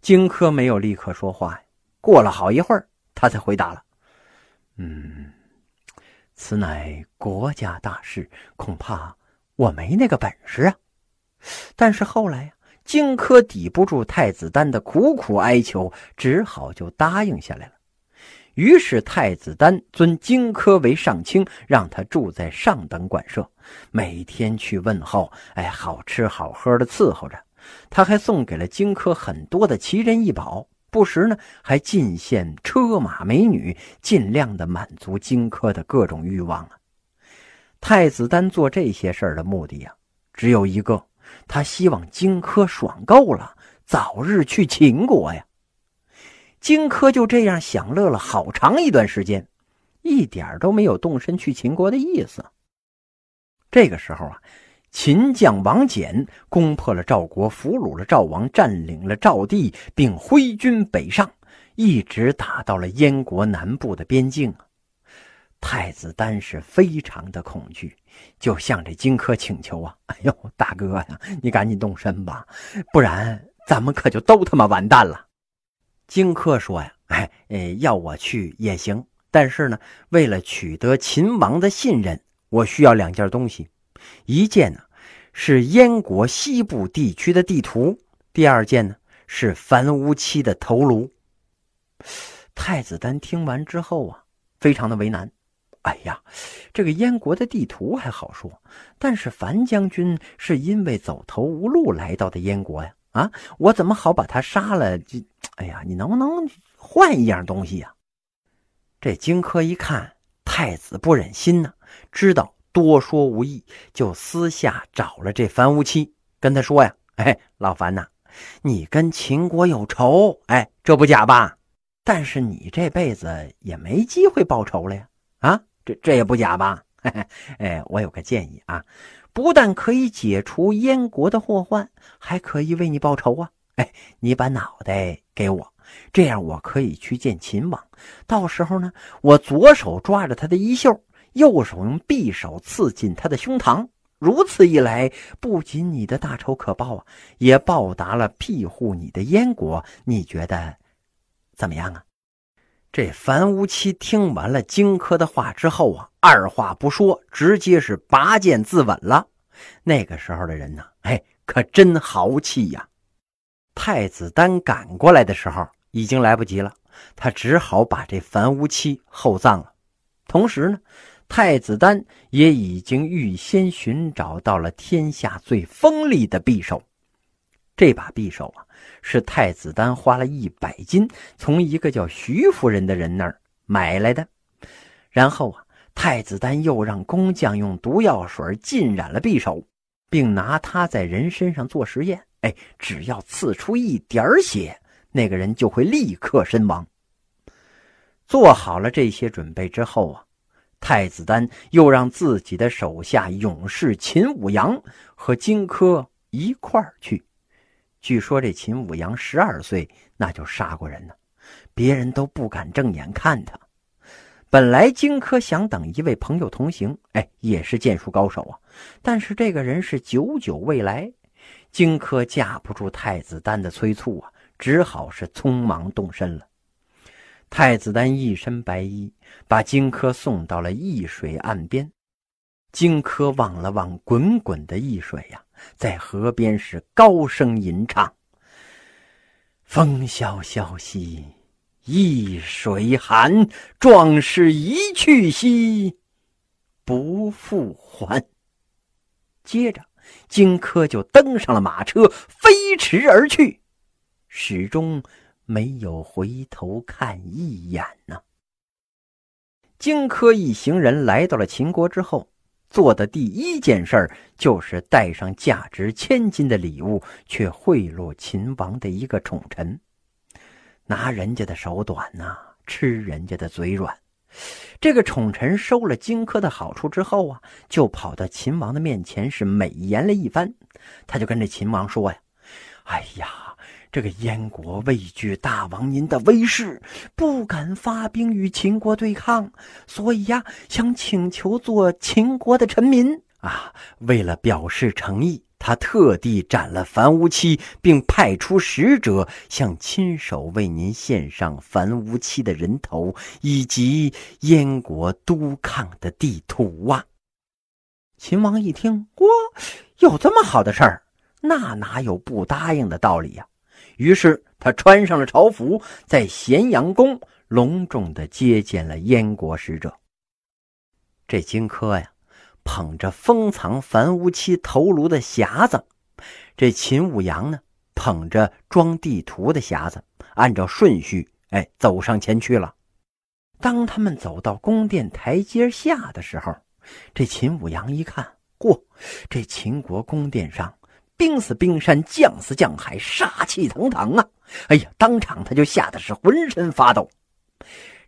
荆轲没有立刻说话，过了好一会儿，他才回答了：“嗯，此乃国家大事，恐怕我没那个本事啊。”但是后来呀，荆轲抵不住太子丹的苦苦哀求，只好就答应下来了。于是太子丹尊荆轲为上卿，让他住在上等馆舍，每天去问候，哎，好吃好喝的伺候着。他还送给了荆轲很多的奇珍异宝，不时呢还进献车马美女，尽量的满足荆轲的各种欲望啊。太子丹做这些事儿的目的呀，只有一个，他希望荆轲爽够了，早日去秦国呀。荆轲就这样享乐了好长一段时间，一点都没有动身去秦国的意思。这个时候啊，秦将王翦攻破了赵国，俘虏了赵王，占领了赵地，并挥军北上，一直打到了燕国南部的边境啊。太子丹是非常的恐惧，就向这荆轲请求啊：“哎呦，大哥呀，你赶紧动身吧，不然咱们可就都他妈完蛋了。”荆轲说呀：“哎，呃，要我去也行，但是呢，为了取得秦王的信任，我需要两件东西。一件呢是燕国西部地区的地图，第二件呢是樊无期的头颅。”太子丹听完之后啊，非常的为难。哎呀，这个燕国的地图还好说，但是樊将军是因为走投无路来到的燕国呀。啊，我怎么好把他杀了？这，哎呀，你能不能换一样东西呀？这荆轲一看太子不忍心呢，知道多说无益，就私下找了这樊无期，跟他说呀：“哎，老樊呐，你跟秦国有仇，哎，这不假吧？但是你这辈子也没机会报仇了呀，啊，这这也不假吧？哎，我有个建议啊。”不但可以解除燕国的祸患，还可以为你报仇啊！哎，你把脑袋给我，这样我可以去见秦王。到时候呢，我左手抓着他的衣袖，右手用匕首刺进他的胸膛。如此一来，不仅你的大仇可报啊，也报答了庇护你的燕国。你觉得怎么样啊？这樊於期听完了荆轲的话之后啊，二话不说，直接是拔剑自刎了。那个时候的人呢，哎，可真豪气呀！太子丹赶过来的时候，已经来不及了，他只好把这樊於期厚葬了。同时呢，太子丹也已经预先寻找到了天下最锋利的匕首。这把匕首啊，是太子丹花了一百金从一个叫徐夫人的人那儿买来的。然后啊，太子丹又让工匠用毒药水浸染了匕首，并拿它在人身上做实验。哎，只要刺出一点血，那个人就会立刻身亡。做好了这些准备之后啊，太子丹又让自己的手下勇士秦舞阳和荆轲一块儿去。据说这秦舞阳十二岁那就杀过人呢，别人都不敢正眼看他。本来荆轲想等一位朋友同行，哎，也是剑术高手啊，但是这个人是久久未来，荆轲架不住太子丹的催促啊，只好是匆忙动身了。太子丹一身白衣，把荆轲送到了易水岸边。荆轲望了望滚滚的易水呀。在河边是高声吟唱：“风萧萧兮易水寒，壮士一去兮不复还。”接着，荆轲就登上了马车，飞驰而去，始终没有回头看一眼呢。荆轲一行人来到了秦国之后。做的第一件事儿就是带上价值千金的礼物，去贿赂秦王的一个宠臣，拿人家的手短呐，吃人家的嘴软。这个宠臣收了荆轲的好处之后啊，就跑到秦王的面前是美言了一番，他就跟这秦王说呀：“哎呀。”这个燕国畏惧大王您的威势，不敢发兵与秦国对抗，所以呀，想请求做秦国的臣民啊。为了表示诚意，他特地斩了樊无期，并派出使者向亲手为您献上樊无期的人头以及燕国督抗的地图啊！秦王一听，哇，有这么好的事儿，那哪有不答应的道理呀？于是他穿上了朝服，在咸阳宫隆重的接见了燕国使者。这荆轲呀。捧着封藏樊无期头颅的匣子，这秦舞阳呢，捧着装地图的匣子，按照顺序，哎，走上前去了。当他们走到宫殿台阶下的时候，这秦舞阳一看，嚯，这秦国宫殿上兵似冰山，将似将海，杀气腾腾啊！哎呀，当场他就吓得是浑身发抖。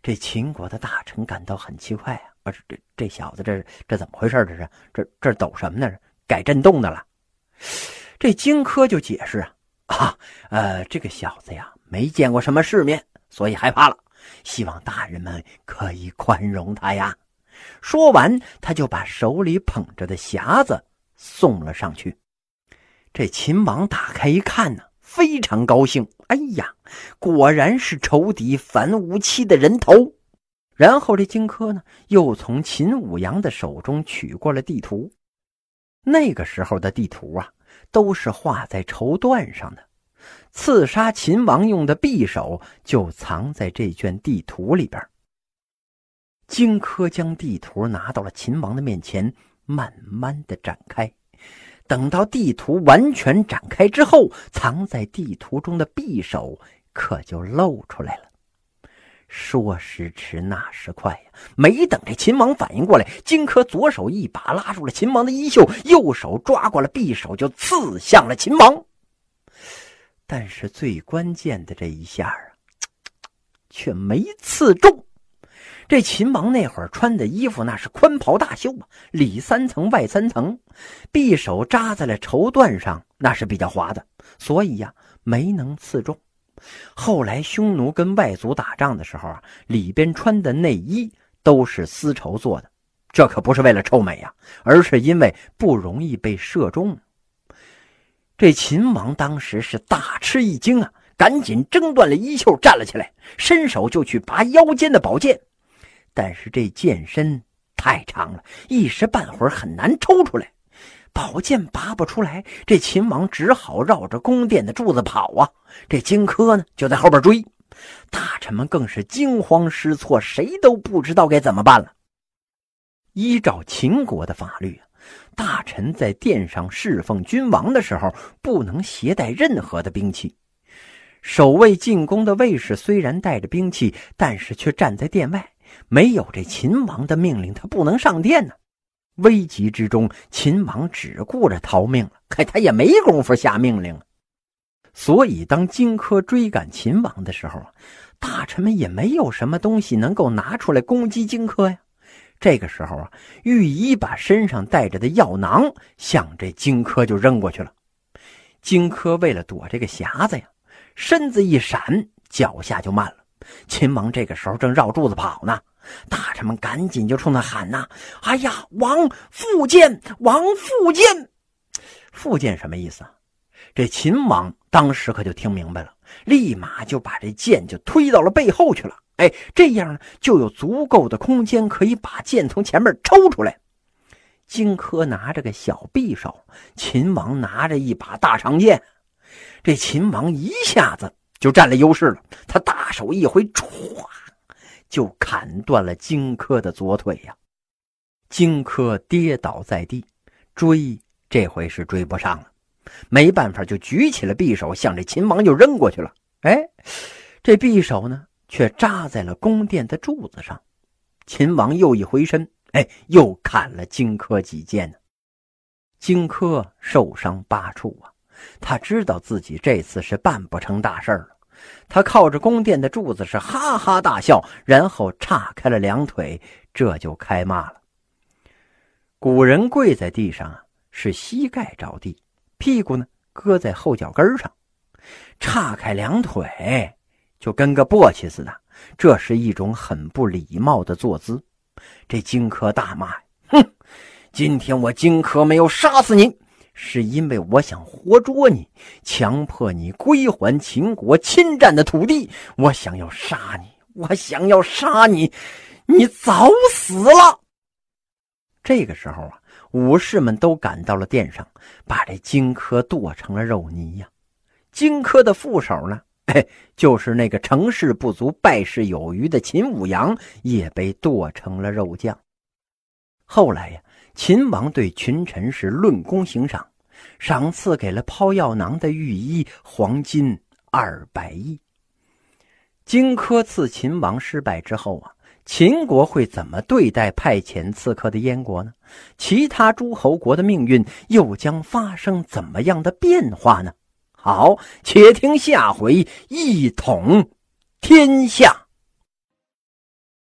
这秦国的大臣感到很奇怪啊。啊，这这这小子，这这怎么回事？这是这这抖什么呢？改震动的了。这荆轲就解释啊啊，呃，这个小子呀，没见过什么世面，所以害怕了。希望大人们可以宽容他呀。说完，他就把手里捧着的匣子送了上去。这秦王打开一看呢，非常高兴。哎呀，果然是仇敌樊无期的人头。然后这荆轲呢，又从秦舞阳的手中取过了地图。那个时候的地图啊，都是画在绸缎上的。刺杀秦王用的匕首就藏在这卷地图里边。荆轲将地图拿到了秦王的面前，慢慢的展开。等到地图完全展开之后，藏在地图中的匕首可就露出来了。说时迟，那时快呀！没等这秦王反应过来，荆轲左手一把拉住了秦王的衣袖，右手抓过了匕首，就刺向了秦王。但是最关键的这一下啊，却没刺中。这秦王那会儿穿的衣服那是宽袍大袖啊，里三层外三层，匕首扎在了绸缎上，那是比较滑的，所以呀，没能刺中。后来，匈奴跟外族打仗的时候啊，里边穿的内衣都是丝绸做的，这可不是为了臭美呀，而是因为不容易被射中。这秦王当时是大吃一惊啊，赶紧挣断了衣袖，站了起来，伸手就去拔腰间的宝剑，但是这剑身太长了，一时半会儿很难抽出来。宝剑拔不出来，这秦王只好绕着宫殿的柱子跑啊！这荆轲呢，就在后边追，大臣们更是惊慌失措，谁都不知道该怎么办了。依照秦国的法律，大臣在殿上侍奉君王的时候，不能携带任何的兵器。守卫进宫的卫士虽然带着兵器，但是却站在殿外，没有这秦王的命令，他不能上殿呢。危急之中，秦王只顾着逃命了，可他也没工夫下命令。所以，当荆轲追赶秦王的时候大臣们也没有什么东西能够拿出来攻击荆轲呀。这个时候啊，御医把身上带着的药囊向这荆轲就扔过去了。荆轲为了躲这个匣子呀，身子一闪，脚下就慢了。秦王这个时候正绕柱子跑呢。大臣们赶紧就冲他喊呐：“哎呀，王复剑，王复剑！复剑什么意思啊？”这秦王当时可就听明白了，立马就把这剑就推到了背后去了。哎，这样呢，就有足够的空间可以把剑从前面抽出来。荆轲拿着个小匕首，秦王拿着一把大长剑，这秦王一下子就占了优势了。他大手一挥，歘！就砍断了荆轲的左腿呀！荆轲跌倒在地，追这回是追不上了，没办法，就举起了匕首，向这秦王就扔过去了。哎，这匕首呢，却扎在了宫殿的柱子上。秦王又一回身，哎，又砍了荆轲几剑呢。荆轲受伤八处啊，他知道自己这次是办不成大事了。他靠着宫殿的柱子是哈哈大笑，然后岔开了两腿，这就开骂了。古人跪在地上啊，是膝盖着地，屁股呢搁在后脚跟上，岔开两腿就跟个簸箕似的，这是一种很不礼貌的坐姿。这荆轲大骂：“哼，今天我荆轲没有杀死你，是因为我想活捉你，强迫你归还秦国侵占的土地。我想要杀你，我想要杀你，你早死了。这个时候啊，武士们都赶到了殿上，把这荆轲剁成了肉泥呀。荆轲的副手呢，哎，就是那个成事不足败事有余的秦舞阳，也被剁成了肉酱。后来呀。秦王对群臣是论功行赏，赏赐给了抛药囊的御医黄金二百亿。荆轲刺秦王失败之后啊，秦国会怎么对待派遣刺客的燕国呢？其他诸侯国的命运又将发生怎么样的变化呢？好，且听下回一统天下。